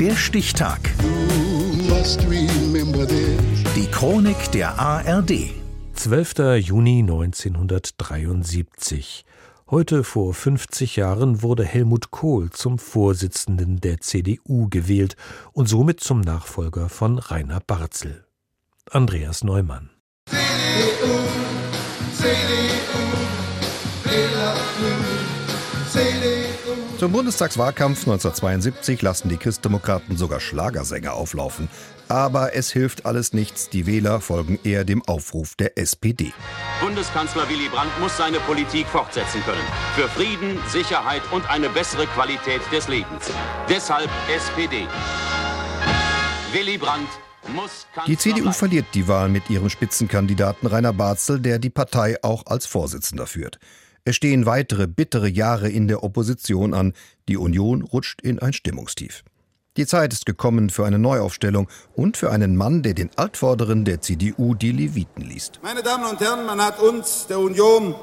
Der Stichtag. Die Chronik der ARD. 12. Juni 1973. Heute vor 50 Jahren wurde Helmut Kohl zum Vorsitzenden der CDU gewählt und somit zum Nachfolger von Rainer Barzel. Andreas Neumann. CDU, CDU, Zum Bundestagswahlkampf 1972 lassen die Christdemokraten sogar Schlagersänger auflaufen. Aber es hilft alles nichts. Die Wähler folgen eher dem Aufruf der SPD. Bundeskanzler Willy Brandt muss seine Politik fortsetzen können. Für Frieden, Sicherheit und eine bessere Qualität des Lebens. Deshalb SPD. Willy Brandt Die CDU verliert die Wahl mit ihrem Spitzenkandidaten Rainer Barzel, der die Partei auch als Vorsitzender führt. Es stehen weitere bittere Jahre in der Opposition an. Die Union rutscht in ein Stimmungstief. Die Zeit ist gekommen für eine Neuaufstellung und für einen Mann, der den Altvorderen der CDU die Leviten liest. Meine Damen und Herren, man hat uns, der Union,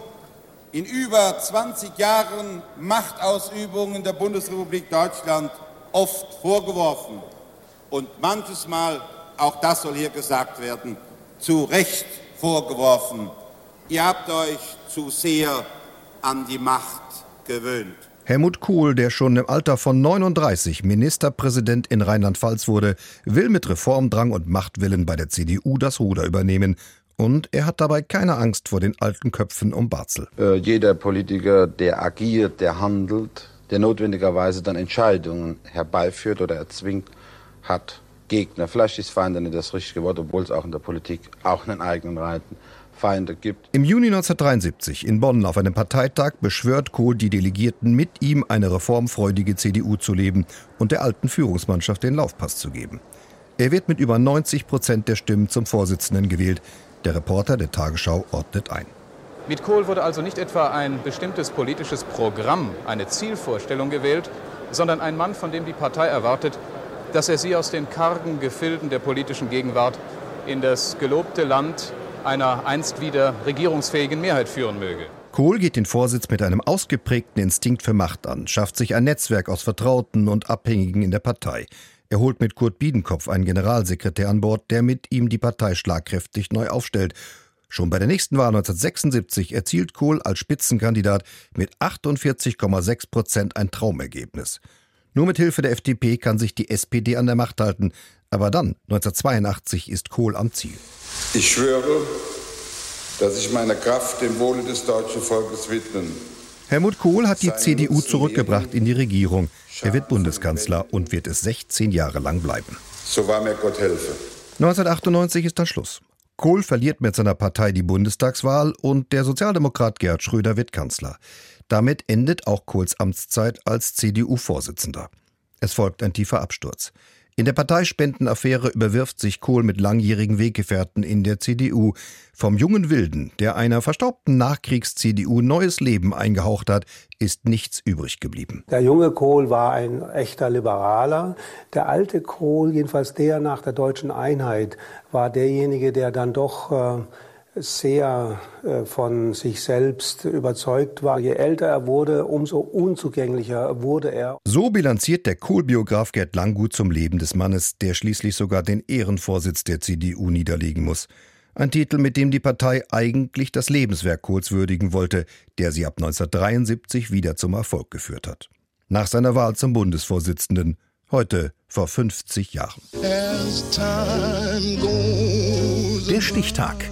in über 20 Jahren Machtausübung in der Bundesrepublik Deutschland oft vorgeworfen. Und manches Mal, auch das soll hier gesagt werden, zu Recht vorgeworfen. Ihr habt euch zu sehr an die Macht gewöhnt. Helmut Kohl, der schon im Alter von 39 Ministerpräsident in Rheinland-Pfalz wurde, will mit Reformdrang und Machtwillen bei der CDU das Ruder übernehmen. Und er hat dabei keine Angst vor den alten Köpfen um Barzel. Äh, jeder Politiker, der agiert, der handelt, der notwendigerweise dann Entscheidungen herbeiführt oder erzwingt, hat Gegner. Vielleicht ist Feinde nicht das richtige Wort, obwohl es auch in der Politik auch einen eigenen Reiten Feinde gibt. Im Juni 1973 in Bonn auf einem Parteitag beschwört Kohl die Delegierten, mit ihm eine reformfreudige CDU zu leben und der alten Führungsmannschaft den Laufpass zu geben. Er wird mit über 90 Prozent der Stimmen zum Vorsitzenden gewählt. Der Reporter der Tagesschau ordnet ein. Mit Kohl wurde also nicht etwa ein bestimmtes politisches Programm, eine Zielvorstellung gewählt, sondern ein Mann, von dem die Partei erwartet, dass er sie aus den kargen Gefilden der politischen Gegenwart in das gelobte Land einer einst wieder regierungsfähigen Mehrheit führen möge. Kohl geht den Vorsitz mit einem ausgeprägten Instinkt für Macht an, schafft sich ein Netzwerk aus Vertrauten und Abhängigen in der Partei. Er holt mit Kurt Biedenkopf einen Generalsekretär an Bord, der mit ihm die Partei schlagkräftig neu aufstellt. Schon bei der nächsten Wahl 1976 erzielt Kohl als Spitzenkandidat mit 48,6 Prozent ein Traumergebnis. Nur mit Hilfe der FDP kann sich die SPD an der Macht halten. Aber dann, 1982, ist Kohl am Ziel. Ich schwöre, dass ich meine Kraft dem Wohle des deutschen Volkes widmen. Helmut Kohl hat die CDU zurückgebracht in die Regierung. Er wird Bundeskanzler und wird es 16 Jahre lang bleiben. So wahr mir Gott helfe. 1998 ist dann Schluss. Kohl verliert mit seiner Partei die Bundestagswahl und der Sozialdemokrat Gerhard Schröder wird Kanzler. Damit endet auch Kohls Amtszeit als CDU-Vorsitzender. Es folgt ein tiefer Absturz. In der Parteispendenaffäre überwirft sich Kohl mit langjährigen Weggefährten in der CDU. Vom jungen Wilden, der einer verstaubten Nachkriegs-CDU neues Leben eingehaucht hat, ist nichts übrig geblieben. Der junge Kohl war ein echter Liberaler. Der alte Kohl, jedenfalls der nach der deutschen Einheit, war derjenige, der dann doch äh, sehr äh, von sich selbst überzeugt war. Je älter er wurde, umso unzugänglicher wurde er. So bilanziert der Kohl-Biograf Gerd Langgut zum Leben des Mannes, der schließlich sogar den Ehrenvorsitz der CDU niederlegen muss. Ein Titel, mit dem die Partei eigentlich das Lebenswerk Kohls würdigen wollte, der sie ab 1973 wieder zum Erfolg geführt hat. Nach seiner Wahl zum Bundesvorsitzenden, heute vor 50 Jahren. Der Stichtag.